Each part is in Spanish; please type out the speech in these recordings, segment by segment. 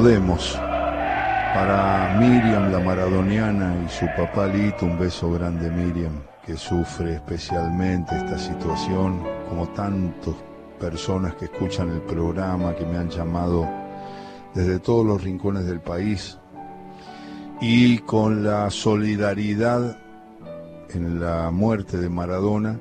podemos. Para Miriam, la maradoniana, y su papá Lito, un beso grande, Miriam, que sufre especialmente esta situación, como tantas personas que escuchan el programa, que me han llamado desde todos los rincones del país, y con la solidaridad en la muerte de Maradona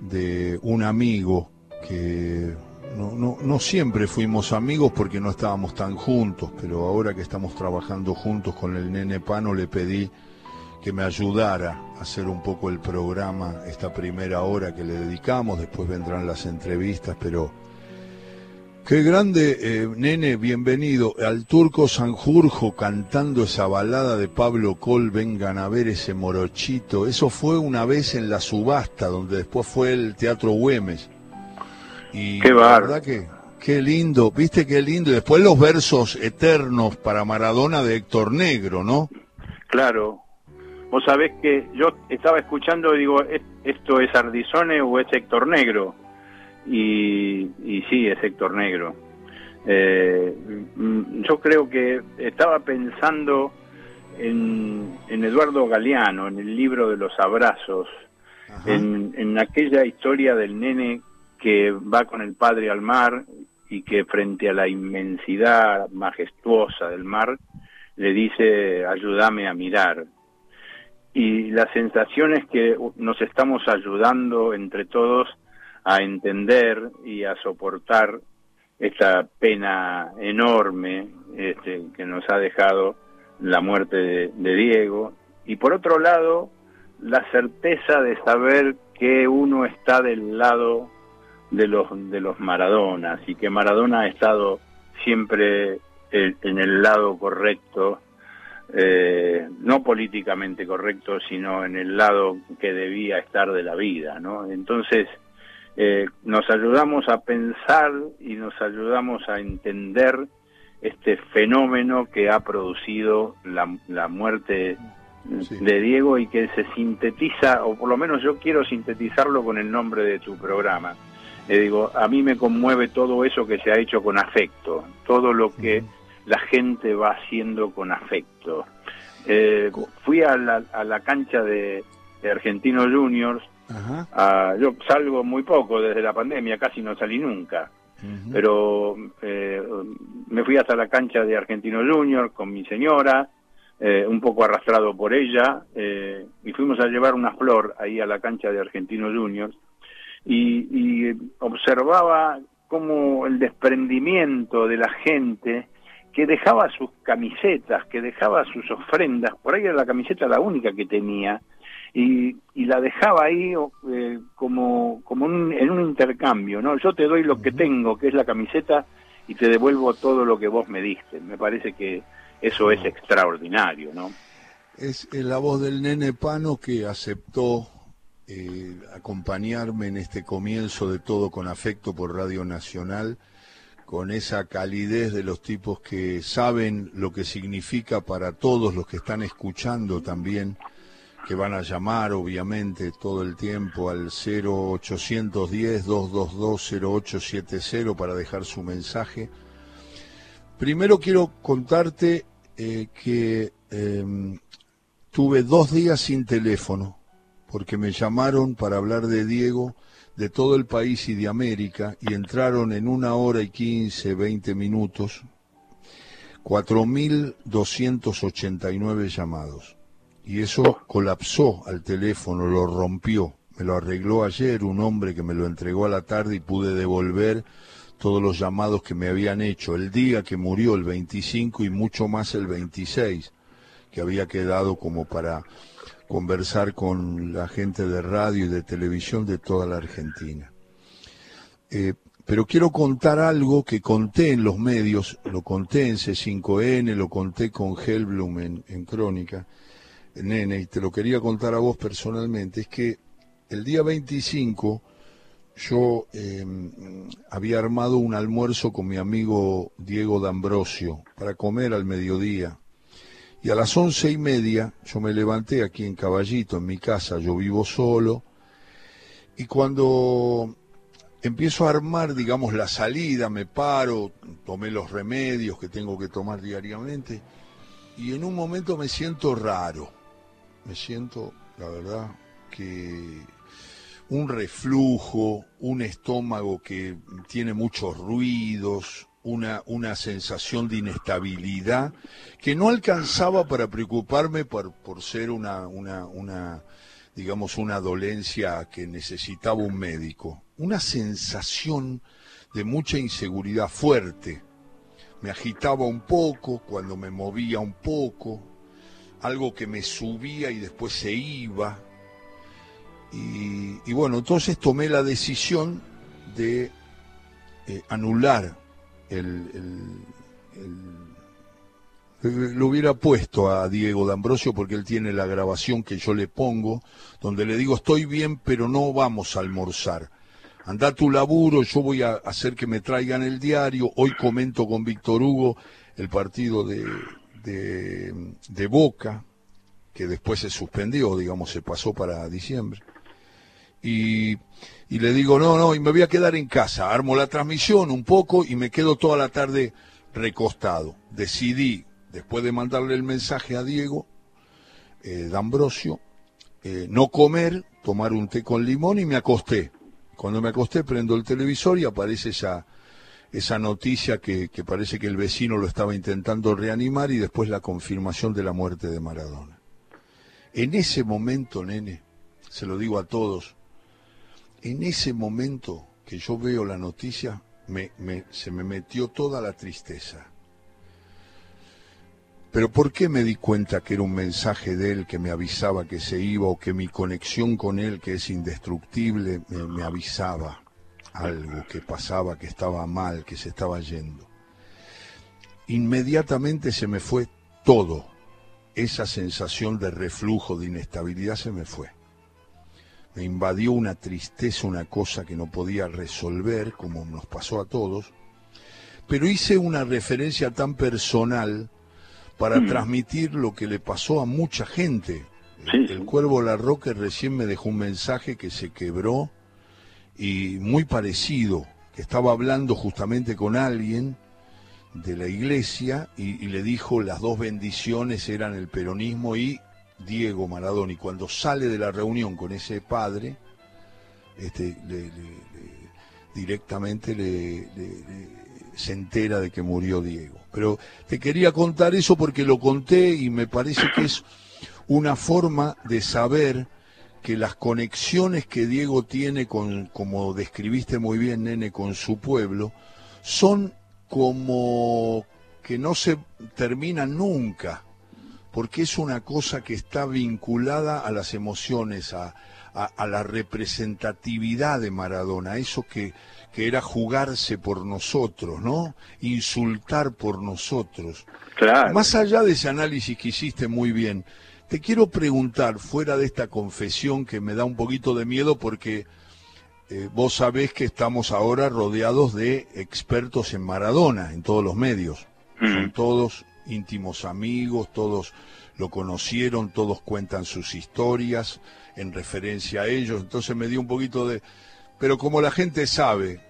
de un amigo que no, no, no, siempre fuimos amigos porque no estábamos tan juntos, pero ahora que estamos trabajando juntos con el nene Pano le pedí que me ayudara a hacer un poco el programa, esta primera hora que le dedicamos, después vendrán las entrevistas, pero qué grande, eh, nene, bienvenido. Al Turco Sanjurjo cantando esa balada de Pablo Col, vengan a ver ese morochito, eso fue una vez en la subasta, donde después fue el Teatro Güemes y qué la verdad que qué lindo, viste qué lindo. Y después los versos eternos para Maradona de Héctor Negro, ¿no? Claro. Vos sabés que yo estaba escuchando y digo, ¿esto es Ardizone o es Héctor Negro? Y, y sí, es Héctor Negro. Eh, yo creo que estaba pensando en, en, Eduardo Galeano, en el libro de los abrazos, en, en aquella historia del nene que va con el padre al mar y que frente a la inmensidad majestuosa del mar le dice ayúdame a mirar. Y la sensación es que nos estamos ayudando entre todos a entender y a soportar esta pena enorme este, que nos ha dejado la muerte de, de Diego. Y por otro lado, la certeza de saber que uno está del lado de los de los Maradonas y que Maradona ha estado siempre en, el lado correcto, eh, no políticamente correcto, sino en el lado que debía estar de la vida, ¿no? Entonces eh, nos ayudamos a pensar y nos ayudamos a entender este fenómeno que ha producido la, la muerte de Diego y que se sintetiza, o por lo menos yo quiero sintetizarlo con el nombre de tu programa, le digo, a mí me conmueve todo eso que se ha hecho con afecto, todo lo que la gente va haciendo con afecto. Eh, fui a la, a la cancha de, de Argentinos Juniors, yo salgo muy poco desde la pandemia, casi no salí nunca, pero eh, me fui hasta la cancha de Argentinos Juniors con mi señora, eh, un poco arrastrado por ella, y fuimos a llevar una flor ahí a la cancha de Argentinos Juniors y, observaba como el desprendimiento de la gente que dejaba sus camisetas, que dejaba sus ofrendas, por ahí era la camiseta la única que tenía, y, y la dejaba ahí eh, como, como en un intercambio, ¿no? Yo te doy lo que tengo, que es la camiseta, y te devuelvo todo lo que vos me diste. Me parece que eso es extraordinario, ¿no? Es la voz del nene Pano que aceptó eh, acompañarme en este comienzo de todo con afecto por Radio Nacional, con esa calidez de los tipos que saben lo que significa para todos los que están escuchando también, que van a llamar obviamente todo el tiempo al 0810-222-0870 para dejar su mensaje. Primero quiero contarte eh, que em, tuve dos días sin teléfono porque me llamaron para hablar de Diego de todo el país y de América y entraron en una hora y quince, veinte minutos 4.289 llamados. Y eso colapsó al teléfono, lo rompió. Me lo arregló ayer un hombre que me lo entregó a la tarde y pude devolver todos los llamados que me habían hecho el día que murió el 25 y mucho más el 26, que había quedado como para conversar con la gente de radio y de televisión de toda la Argentina. Eh, pero quiero contar algo que conté en los medios, lo conté en C5N, lo conté con Helblum en, Crónica, nene, y te lo quería contar a vos personalmente, es que el día 25 yo em, había armado un almuerzo con mi amigo Diego D'Ambrosio para comer al mediodía y a las once y media yo me levanté aquí en Caballito, en mi casa, yo vivo solo, y cuando empiezo a armar, digamos, la salida, me paro, tomé los remedios que tengo que tomar diariamente. Y en un momento me siento raro, me siento, la verdad, que un reflujo, un estómago que tiene muchos ruidos, una, una sensación de inestabilidad que no alcanzaba para preocuparme por, por ser una, una, una, digamos, una dolencia que necesitaba un médico. Una sensación de mucha inseguridad fuerte. Me agitaba un poco cuando me movía un poco, algo que me subía y después se iba. Y, bueno, entonces tomé la decisión de eh, anular el, lo hubiera puesto a Diego D'Ambrosio porque él tiene la grabación que yo le pongo, donde le digo estoy bien, pero no vamos a almorzar. Anda tu laburo, yo voy a hacer que me traigan el diario. Hoy comento con Víctor Hugo el partido de, de, de Boca, que después se suspendió, digamos, se pasó para diciembre. Y le digo, no, no, y me voy a quedar en casa, armo la transmisión un poco y me quedo toda la tarde recostado. Decidí, después de mandarle el mensaje a Diego, eh, D'Ambrosio, eh, no comer, tomar un té con limón y me acosté. Cuando me acosté prendo el televisor y aparece esa, esa noticia que, que parece que el vecino lo estaba intentando reanimar y después la confirmación de la muerte de Maradona. En ese momento, nene, se lo digo a todos, en ese momento que yo veo la noticia, se me metió toda la tristeza. Pero ¿por qué me di cuenta que era un mensaje de él que me avisaba que se iba o que mi conexión con él, que es indestructible, me, me avisaba algo que pasaba, que estaba mal, que se estaba yendo? Inmediatamente se me fue todo. Esa sensación de reflujo, de inestabilidad se me fue me invadió una tristeza, una cosa que no podía resolver, como nos pasó a todos, pero hice una referencia tan personal para mm. transmitir lo que le pasó a mucha gente. El Cuervo Larroque recién me dejó un mensaje que se quebró y muy parecido, que estaba hablando justamente con alguien de la iglesia y, y le dijo las dos bendiciones eran el peronismo y Diego Maradona, y cuando sale de la reunión con ese padre, este, directamente le, se entera de que murió Diego. Pero te quería contar eso porque lo conté y me parece que es una forma de saber que las conexiones que Diego tiene con, como describiste muy bien, nene, con su pueblo, son como que no se terminan nunca porque es una cosa que está vinculada a las emociones, a, la representatividad de Maradona, eso que, que era jugarse por nosotros, ¿no? Insultar por nosotros. Claro. Más allá de ese análisis que hiciste muy bien, te quiero preguntar, fuera de esta confesión que me da un poquito de miedo porque eh, vos sabés que estamos ahora rodeados de expertos en Maradona, en todos los medios. Son todos íntimos amigos, todos lo conocieron, todos cuentan sus historias en referencia a ellos, entonces me dio un poquito de... Pero como la gente sabe,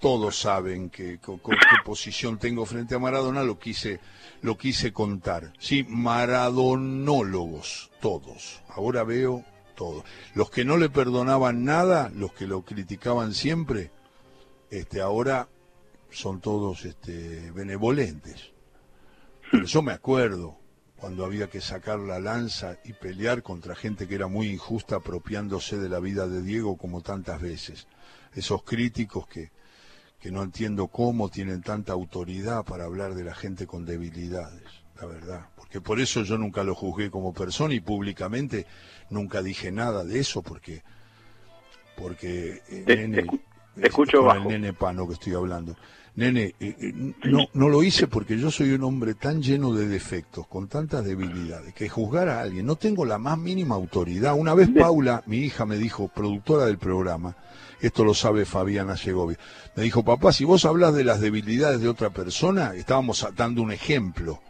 todos saben que, con, qué posición tengo frente a Maradona, lo quise, lo quise contar. Sí, maradonólogos, todos. Ahora veo todos. Los que no le perdonaban nada, los que lo criticaban siempre, este, ahora son todos este, benevolentes. Pero yo me acuerdo cuando había que sacar la lanza y pelear contra gente que era muy injusta apropiándose de la vida de Diego como tantas veces. Esos críticos que, que no entiendo cómo tienen tanta autoridad para hablar de la gente con debilidades, la verdad. Porque por eso yo nunca lo juzgué como persona y públicamente nunca dije nada de eso porque porque nene, escucho con el nene pano que estoy hablando. Nene, eh, eh, no, no lo hice porque yo soy un hombre tan lleno de defectos, con tantas debilidades, que juzgar a alguien, no tengo la más mínima autoridad. Una vez Paula, mi hija, me dijo, productora del programa, esto lo sabe Fabiana Segovia, me dijo, papá, si vos hablas de las debilidades de otra persona, estábamos dando un ejemplo.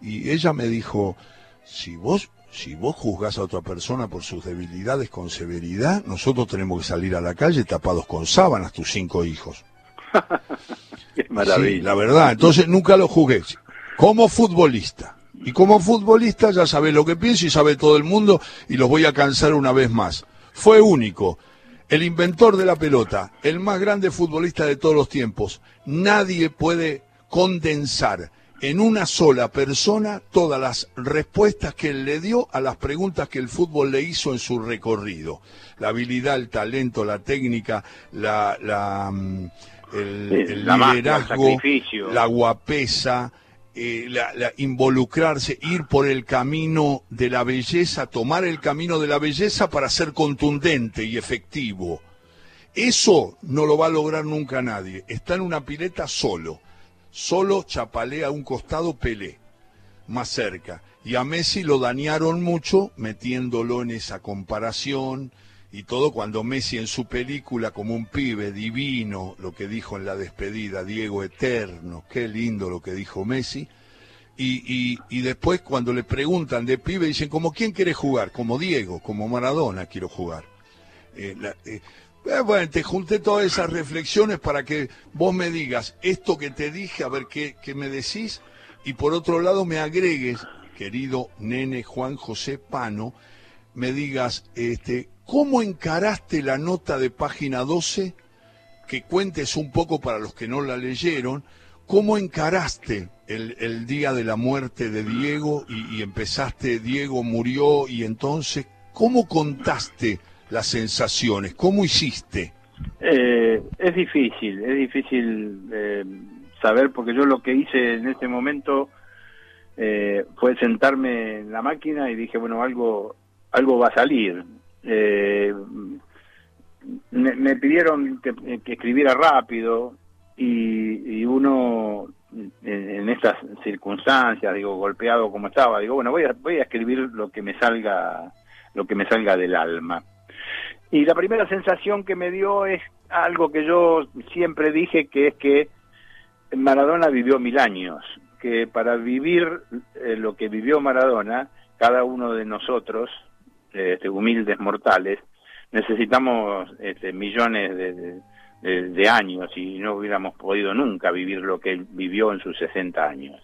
Y ella me dijo, si vos si vos juzgás a otra persona por sus debilidades con severidad, nosotros tenemos que salir a la calle tapados con sábanas, tus cinco hijos. Qué maravilla. la verdad, entonces nunca lo jugué. Como futbolista. Y como futbolista ya sabés lo que pienso y sabe todo el mundo y los voy a cansar una vez más. Fue único. El inventor de la pelota, el más grande futbolista de todos los tiempos. Nadie puede condensar en una sola persona todas las respuestas que él le dio a las preguntas que el fútbol le hizo en su recorrido. La habilidad, el talento, la técnica, la, la, el, liderazgo, la guapesa, eh, la, involucrarse, ir por el camino de la belleza, tomar el camino de la belleza para ser contundente y efectivo. Eso no lo va a lograr nunca nadie. Está en una pileta solo Solo chapalea a un costado Pelé, más cerca. Y a Messi lo dañaron mucho metiéndolo en esa comparación y todo cuando Messi en su película como un pibe divino, lo que dijo en la despedida, Diego Eterno, qué lindo lo que dijo Messi. Y, y, después cuando le preguntan de pibe dicen, ¿como quién quiere jugar? Como Diego, como Maradona quiero jugar. Eh, eh, eh, bueno, te junté todas esas reflexiones para que vos me digas esto que te dije, a ver qué, qué me decís, y por otro lado me agregues, querido nene Juan José Pano, me digas, este, ¿cómo encaraste la nota de página 12? Que cuentes un poco para los que no la leyeron, ¿cómo encaraste el, día de la muerte de Diego y, y empezaste, Diego murió y entonces, ¿cómo contaste? las sensaciones? ¿Cómo hiciste? Eh, es difícil, es difícil eh, saber porque yo lo que hice en ese momento eh, fue sentarme en la máquina y dije, bueno, algo, algo va a salir. Me, pidieron que, escribiera rápido y, uno en, estas circunstancias, digo, golpeado como estaba, digo, bueno, voy a, voy a escribir lo que me salga, lo que me salga del alma. Y la primera sensación que me dio es algo que yo siempre dije, que es que Maradona vivió mil años, que para vivir eh, lo que vivió Maradona, cada uno de nosotros, este, humildes mortales, necesitamos este, millones de, años y no hubiéramos podido nunca vivir lo que él vivió en sus 60 años.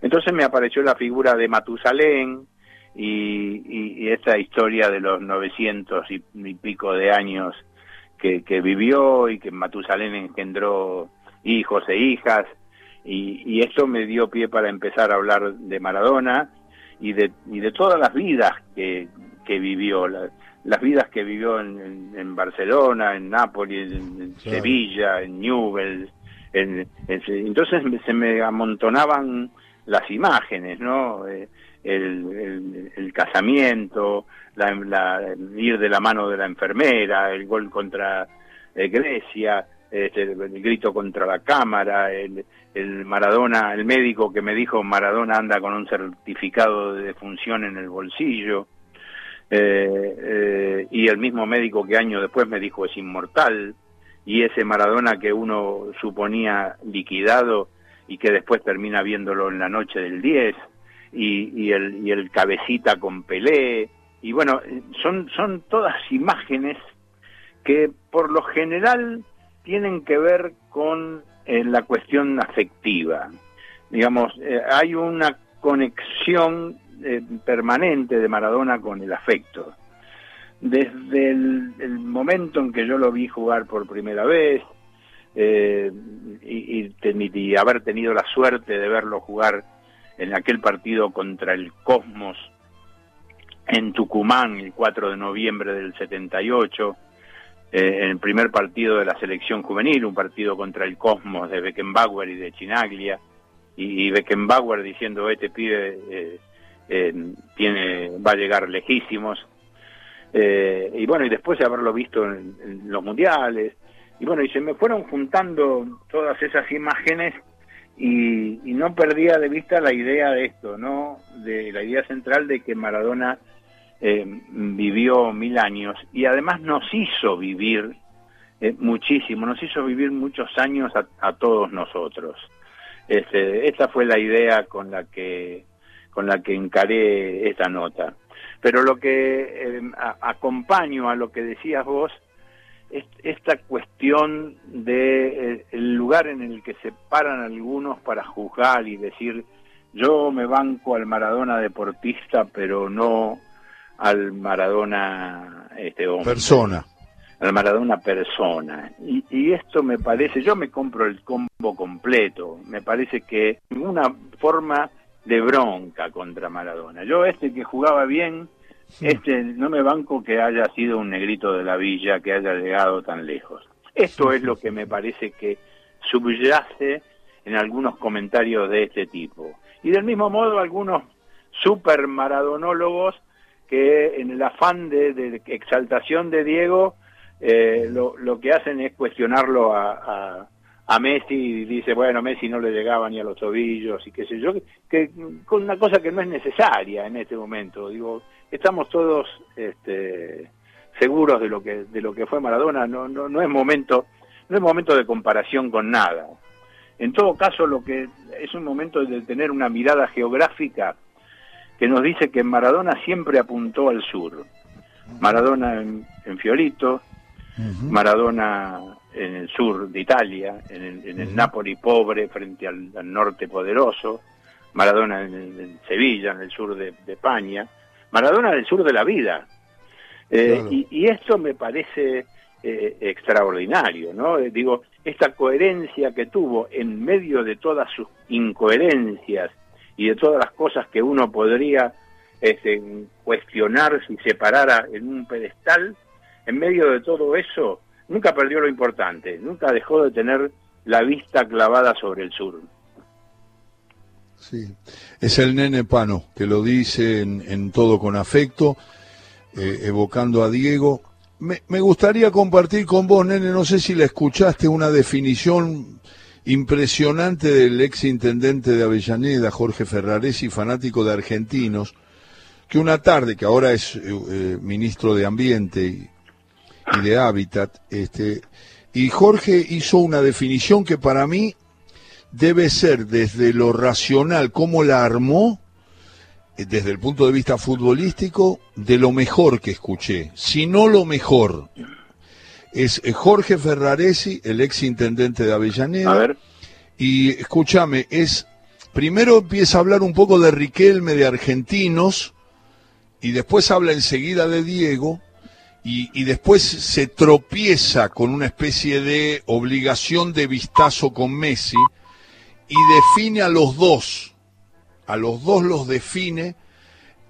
Entonces me apareció la figura de Matusalén, y, y, esta historia de los 900 y, pico de años que, vivió y que Matusalén engendró hijos e hijas y, esto me dio pie para empezar a hablar de Maradona y de todas las vidas que, que vivió, las vidas que vivió en, Barcelona, en Nápoles, en, Sevilla, en Newell's. entonces se me amontonaban las imágenes, ¿no? Eh, el, casamiento, la, ir de la mano de la enfermera, el gol contra eh, Grecia, este, el grito contra la cámara, el, el Maradona, el médico que me dijo Maradona anda con un certificado de defunción en el bolsillo, eh, eh, y el mismo médico que años después me dijo es inmortal, y ese Maradona que uno suponía liquidado y que después termina viéndolo en la noche del 10, y, el, y el cabecita con Pelé, y bueno, son, son todas imágenes que por lo general tienen que ver con eh, la cuestión afectiva. Digamos, eh, hay una conexión eh, permanente de Maradona con el afecto. Desde el, momento en que yo lo vi jugar por primera vez y, y, haber tenido la suerte de verlo jugar en aquel partido contra el Cosmos en Tucumán el 4 de noviembre del 78, eh, en el primer partido de la selección juvenil, un partido contra el Cosmos de Beckenbauer y de Chinaglia, y, Beckenbauer diciendo, este pibe eh, eh, tiene, va a llegar lejísimos, y bueno, y después de haberlo visto en los mundiales, y bueno, y se me fueron juntando todas esas imágenes y, no perdía de vista la idea de esto, ¿no? De la idea central de que Maradona eh, vivió mil años y además nos hizo vivir eh, muchísimo, nos hizo vivir muchos años a, todos nosotros. Este, esta fue la idea con la que con la que encaré esta nota. Pero lo que eh, acompaño a lo que decías vos es esta cuestión de eh, el lugar en el que se paran algunos para juzgar y decir yo me banco al Maradona deportista, pero no al Maradona este hombre. Persona. Al Maradona persona. Y, y esto me parece, yo me compro el combo completo, me parece que una forma de bronca contra Maradona. Yo este que jugaba bien, este no me banco que haya sido un negrito de la villa, que haya llegado tan lejos. Esto es lo que me parece que subyace en algunos comentarios de este tipo. Y del mismo modo algunos super maradonólogos que en el afán de, exaltación de Diego eh, lo, lo, que hacen es cuestionarlo a, a, Messi y dice, bueno, Messi no le llegaba ni a los tobillos y qué sé yo, que, con una cosa que no es necesaria en este momento. Digo, estamos todos este, seguros de lo que de lo que fue Maradona, no, no, no es momento no es momento de comparación con nada. En todo caso, lo que es un momento de tener una mirada geográfica que nos dice que Maradona siempre apuntó al sur. Maradona en, Fiorito, Maradona en el sur de Italia, en el, Nápoli pobre frente al, norte poderoso, Maradona en, Sevilla, en el sur de, España, Maradona del sur de la vida. Eh, y, y, esto me parece eh, extraordinario, ¿no? Eh, digo, esta coherencia que tuvo en medio de todas sus incoherencias y de todas las cosas que uno podría este, cuestionar si se parara en un pedestal, en medio de todo eso, nunca perdió lo importante, nunca dejó de tener la vista clavada sobre el sur. Sí, es el nene Pano, que lo dice en, todo con afecto, eh, evocando a Diego, me, gustaría compartir con vos, nene, no sé si la escuchaste, una definición impresionante del ex intendente de Avellaneda, Jorge Ferraresi, fanático de argentinos, que una tarde, que ahora es eh, eh, ministro de Ambiente y, de Hábitat, este, y Jorge hizo una definición que para mí debe ser desde lo racional, cómo la armó, eh, desde el punto de vista futbolístico, de lo mejor que escuché, si no lo mejor. Es eh, Jorge Ferraresi, el ex intendente de Avellaneda. A ver. Y escúchame, es primero empieza a hablar un poco de Riquelme, de argentinos, y después habla enseguida de Diego, y, después se tropieza con una especie de obligación de vistazo con Messi, y define a los dos a los dos los define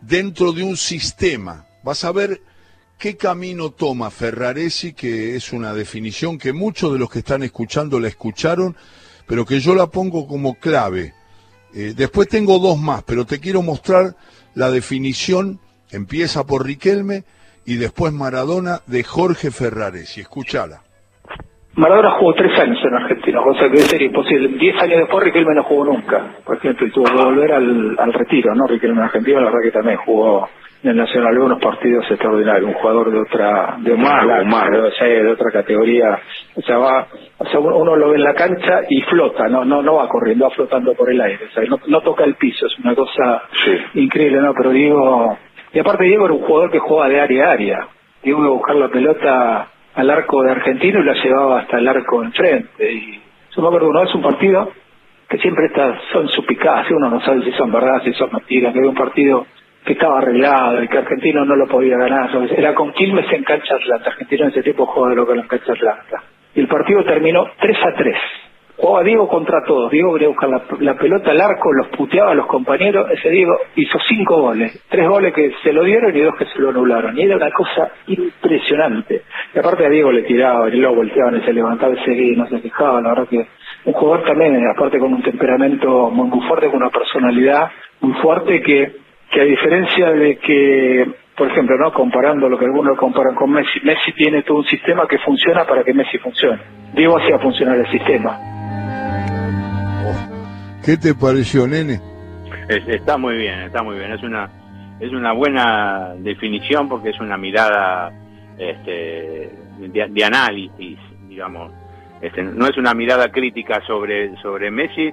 dentro de un sistema. Vas a ver qué camino toma Ferraresi, que es una definición que muchos de los que están escuchando la escucharon, pero que yo la pongo como clave. Eh, después tengo dos más, pero te quiero mostrar la definición, empieza por Riquelme y después Maradona de Jorge Ferraresi. Escúchala. Maradona jugó tres años en Argentina, cosa que debe ser imposible. Diez años después Riquelme no jugó nunca, por ejemplo, y tuvo que volver al, al retiro, ¿no? Riquelme en Argentina, la verdad que también jugó en el Nacional unos partidos extraordinarios, un jugador de otra, de, de, otra categoría, o sea, va, o sea, uno lo ve en la cancha y flota, no, no, no va corriendo, va flotando por el aire, o sea, no, no toca el piso, es una cosa increíble, ¿no? Pero Diego, y aparte Diego era un jugador que juega de área a área, Diego iba a buscar la pelota al arco de Argentino y la llevaba hasta el arco enfrente. Y yo me acuerdo, es un partido que siempre está, son suspicacias, uno no sabe si son verdad, si son mentiras, que había un partido que estaba arreglado y que Argentino no lo podía ganar. Era con Quilmes en cancha Atlanta. Argentino en ese tipo juega de lo que en cancha Atlanta. Y el partido terminó 3 a 3. Jugaba Diego contra todos. Diego quería buscar la, pelota al arco, los puteaba a los compañeros. Ese Diego hizo cinco goles. Tres goles que se lo dieron y dos que se lo anularon. Y era una cosa impresionante. Y aparte a Diego le tiraba, y lo volteaban y se levantaba y seguía, no se quejaba. La verdad que un jugador también, aparte con un temperamento muy, muy fuerte, con una personalidad muy fuerte que, que a diferencia de que por ejemplo, ¿no? Comparando lo que algunos comparan con Messi, Messi tiene todo un sistema que funciona para que Messi funcione. Diego hacía funcionar el sistema. ¿Qué te pareció, nene? está muy bien, está muy bien. Es una es una buena definición porque es una mirada este, de, análisis, digamos. Este, no es una mirada crítica sobre sobre Messi,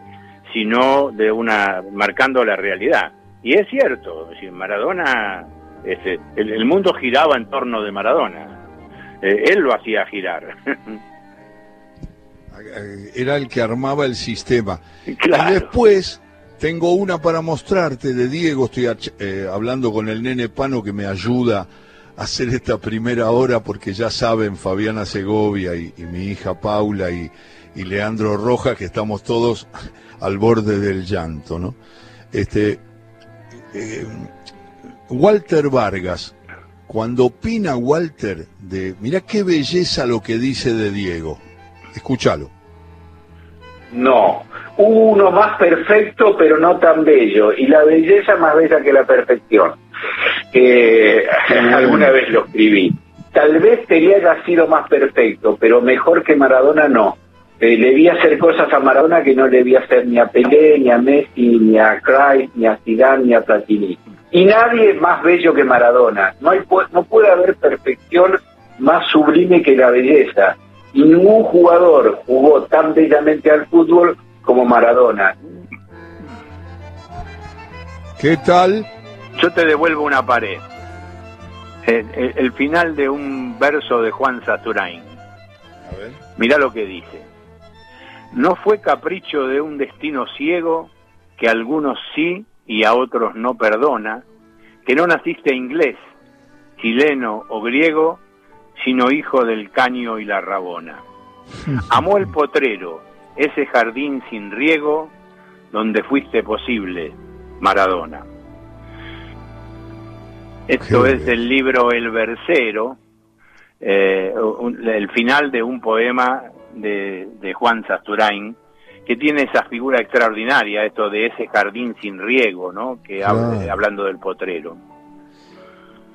sino de una marcando la realidad. Y es cierto, Maradona Ese, el, mundo giraba en torno de Maradona. Eh, él lo hacía girar. Era el que armaba el sistema. Y después tengo una para mostrarte de Diego. Estoy eh, hablando con el nene Pano que me ayuda a hacer esta primera hora porque ya saben Fabiana Segovia y, mi hija Paula y, Leandro Roja que estamos todos al borde del llanto, ¿no? Este, eh, Walter Vargas, cuando opina Walter de, mira qué belleza lo que dice de Diego, escúchalo. No, uno más perfecto pero no tan bello, y la belleza más bella que la perfección. Eh, alguna vez lo escribí. Tal vez Pelé haya sido más perfecto, pero mejor que Maradona no. Eh, le vi hacer cosas a Maradona que no le vi hacer ni a Pelé, ni a Messi, ni a Christ, ni a Zidane, ni a Platini. Y nadie es más bello que Maradona. No, hay, no puede haber perfección más sublime que la belleza. Y ningún jugador jugó tan bellamente al fútbol como Maradona. ¿Qué tal? Yo te devuelvo una pared. El, final de un verso de Juan Saturain. Mirá lo que dice. No fue capricho de un destino ciego que algunos sí y a otros no perdona, que no naciste inglés, chileno o griego, sino hijo del caño y la rabona. Amó el potrero, ese jardín sin riego, donde fuiste posible, Maradona. Esto es del libro El Versero, eh, el final de un poema de, de Juan Sasturain, que tiene esa figura extraordinaria, esto de ese jardín sin riego, ¿no? Que hablando del potrero.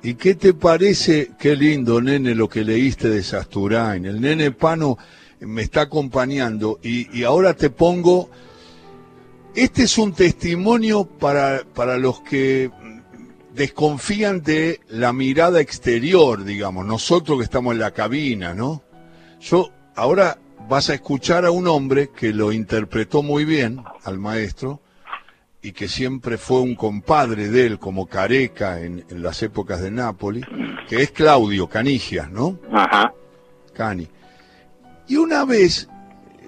¿Y qué te parece, qué lindo, nene, lo que leíste de Sasturain? El nene Pano me está acompañando y, y ahora te pongo, este es un testimonio para, para los que desconfían de la mirada exterior, digamos, nosotros que estamos en la cabina, ¿no? Yo ahora vas a escuchar a un hombre que lo interpretó muy bien al maestro y que siempre fue un compadre de él como Careca en, las épocas de Nápoles, que es Claudio Canigia, ¿no? Ajá. Cani. Y una vez,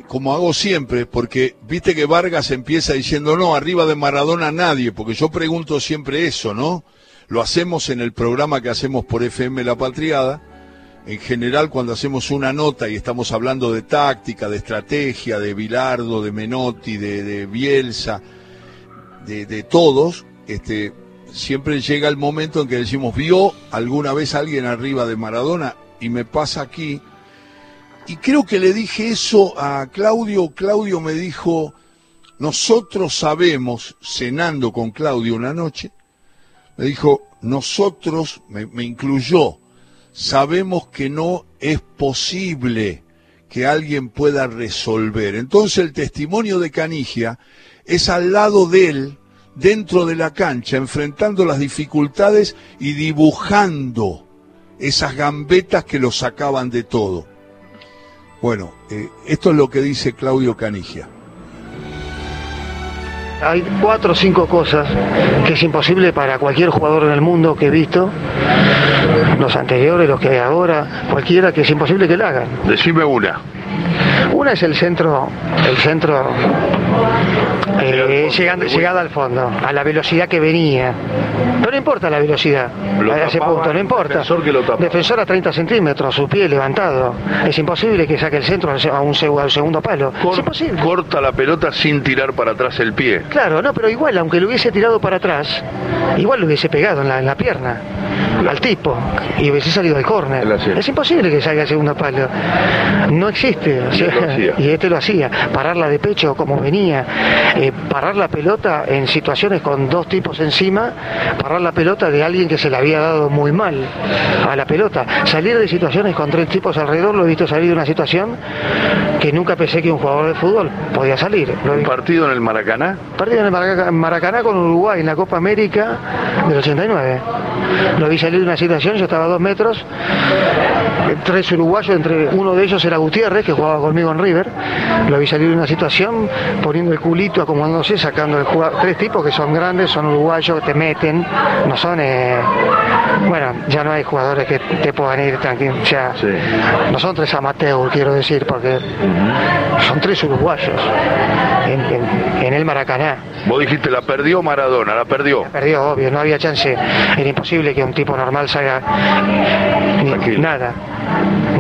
como hago siempre, porque viste que Vargas empieza diciendo, no, arriba de Maradona nadie, porque yo pregunto siempre eso, ¿no? Lo hacemos en el programa que hacemos por FM La Patriada, en general cuando hacemos una nota y estamos hablando de táctica, de estrategia, de Bilardo, de Menotti, de, Bielsa, de, todos, este, siempre llega el momento en que decimos, ¿vio alguna vez alguien arriba de Maradona? Y me pasa aquí. Y creo que le dije eso a Claudio. Claudio me dijo, nosotros sabemos, cenando con Claudio una noche, me dijo, nosotros, me incluyó, sabemos que no es posible que alguien pueda resolver. Entonces el testimonio de Canigia es al lado de él, dentro de la cancha, enfrentando las dificultades y dibujando esas gambetas que lo sacaban de todo. Bueno, eh, esto es lo que dice Claudio Canigia hay cuatro o cinco cosas que es imposible para cualquier jugador en el mundo que he visto, los anteriores, los que hay ahora, cualquiera que es imposible que lo hagan. Decime una. Una es el centro, el centro eh, llegando, llegada al fondo, a la velocidad que venía. No le importa la velocidad a ese punto, no importa. Defensor, que lo defensor a 30 centímetros, su pie levantado. Es imposible que saque el centro a un, segundo palo. es imposible. Corta la pelota sin tirar para atrás el pie. Claro, no, pero igual, aunque lo hubiese tirado para atrás, igual lo hubiese pegado en la, pierna al tipo y hubiese salido al córner. Es imposible que salga a segundo palo. No existe. Y este lo hacía. Pararla de pecho como venía. Eh, parar la pelota en situaciones con dos tipos encima, parar la pelota de alguien que se le había dado muy mal a la pelota. Salir de situaciones con tres tipos alrededor, lo he visto salir de una situación que nunca pensé que un jugador de fútbol podía salir. ¿Un partido en el Maracaná? Partido en el Maracaná, con Uruguay en la Copa América del 89. Lo vi salir de una situación, yo estaba a dos metros tres uruguayos, entre uno de ellos era Gutiérrez, que jugaba conmigo en River. Lo vi salir de una situación, poniendo el culito, acomodándose, sacando el jugador. Tres tipos que son grandes, son uruguayos, te meten, no son. Eh, bueno, ya no hay jugadores que te puedan ir tranquilos. O sea, no son tres amateurs, quiero decir, porque son tres uruguayos en, el Maracaná. Vos dijiste, la perdió Maradona, la perdió. La perdió, obvio, no había chance. Era imposible que un tipo normal salga nada.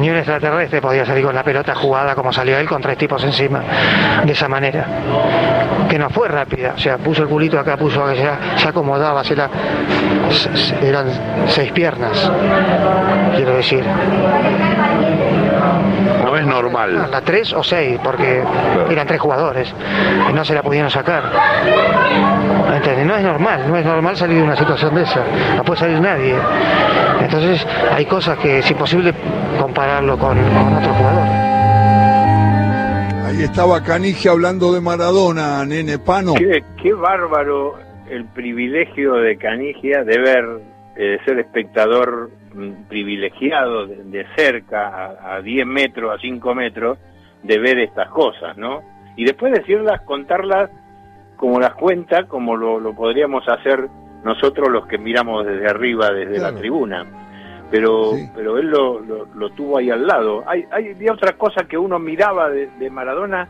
Ni un extraterrestre podía salir con la pelota jugada como salió él con tres tipos encima, de esa manera. Que no fue rápida, o sea, puso el culito acá, puso que se acomodaba, se la, eran seis piernas, quiero decir. No es normal. La tres o seis, porque eran tres jugadores, y no se la pudieron sacar. No es normal, no es normal salir de una situación de esa, no puede salir nadie. Entonces hay cosas que es imposible compararlo con, otro jugador. Ahí estaba Canigia hablando de Maradona, nene Pano. Qué, bárbaro el privilegio de Canigia de ver, eh, ser espectador privilegiado de, cerca, a, 10 metros, a 5 metros, de ver estas cosas, ¿no? Y después decirlas, contarlas como las cuenta, como lo, podríamos hacer nosotros los que miramos desde arriba, desde la tribuna pero pero él lo, lo, tuvo ahí al lado. Hay, hay había otra cosa que uno miraba de, Maradona,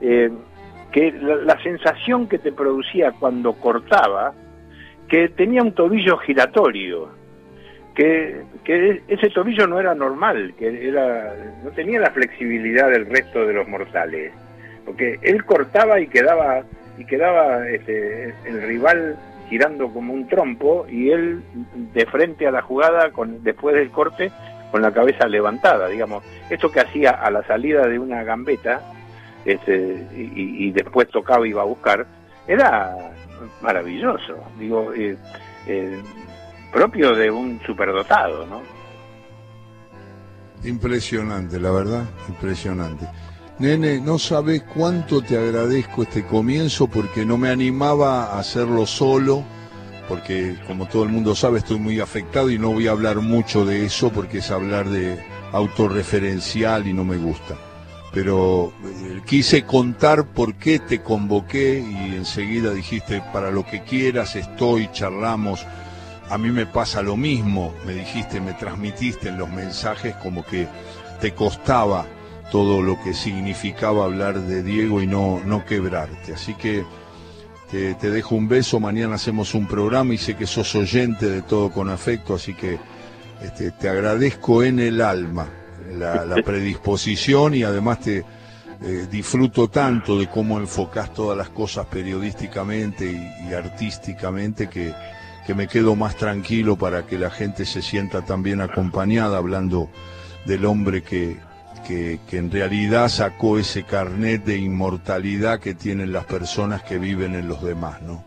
eh, que la, sensación que te producía cuando cortaba, que tenía un tobillo giratorio, que, ese tobillo no era normal, que era no tenía la flexibilidad del resto de los mortales, porque él cortaba y quedaba y quedaba este, el rival girando como un trompo y él de frente a la jugada con después del corte con la cabeza levantada, digamos. Esto que hacía a la salida de una gambeta este, y, después tocaba y iba a buscar, era maravilloso, digo, eh, eh, propio de un superdotado, ¿no? Impresionante, la verdad, impresionante. Nene, no sabes cuánto te agradezco este comienzo porque no me animaba a hacerlo solo, porque como todo el mundo sabe estoy muy afectado y no voy a hablar mucho de eso porque es hablar de autorreferencial y no me gusta. Pero eh, quise contar por qué te convoqué y enseguida dijiste, para lo que quieras estoy, charlamos. A mí me pasa lo mismo, me dijiste, me transmitiste en los mensajes como que te costaba todo lo que significaba hablar de Diego y no, no quebrarte. Así que te, dejo un beso, mañana hacemos un programa y sé que sos oyente de todo con afecto, así que este, te agradezco en el alma la, predisposición y además te eh, disfruto tanto de cómo enfocás todas las cosas periodísticamente y, artísticamente que, que me quedo más tranquilo para que la gente se sienta también acompañada hablando del hombre que, que, en realidad sacó ese carnet de inmortalidad que tienen las personas que viven en los demás, ¿no?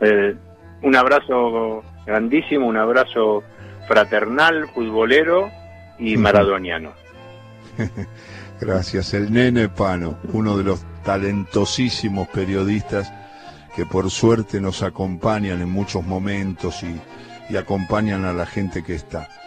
Eh, un abrazo grandísimo, un abrazo fraternal, futbolero y maradoniano. Gracias, el nene Pano, uno de los talentosísimos periodistas que por suerte nos acompañan en muchos momentos y, y acompañan a la gente que está.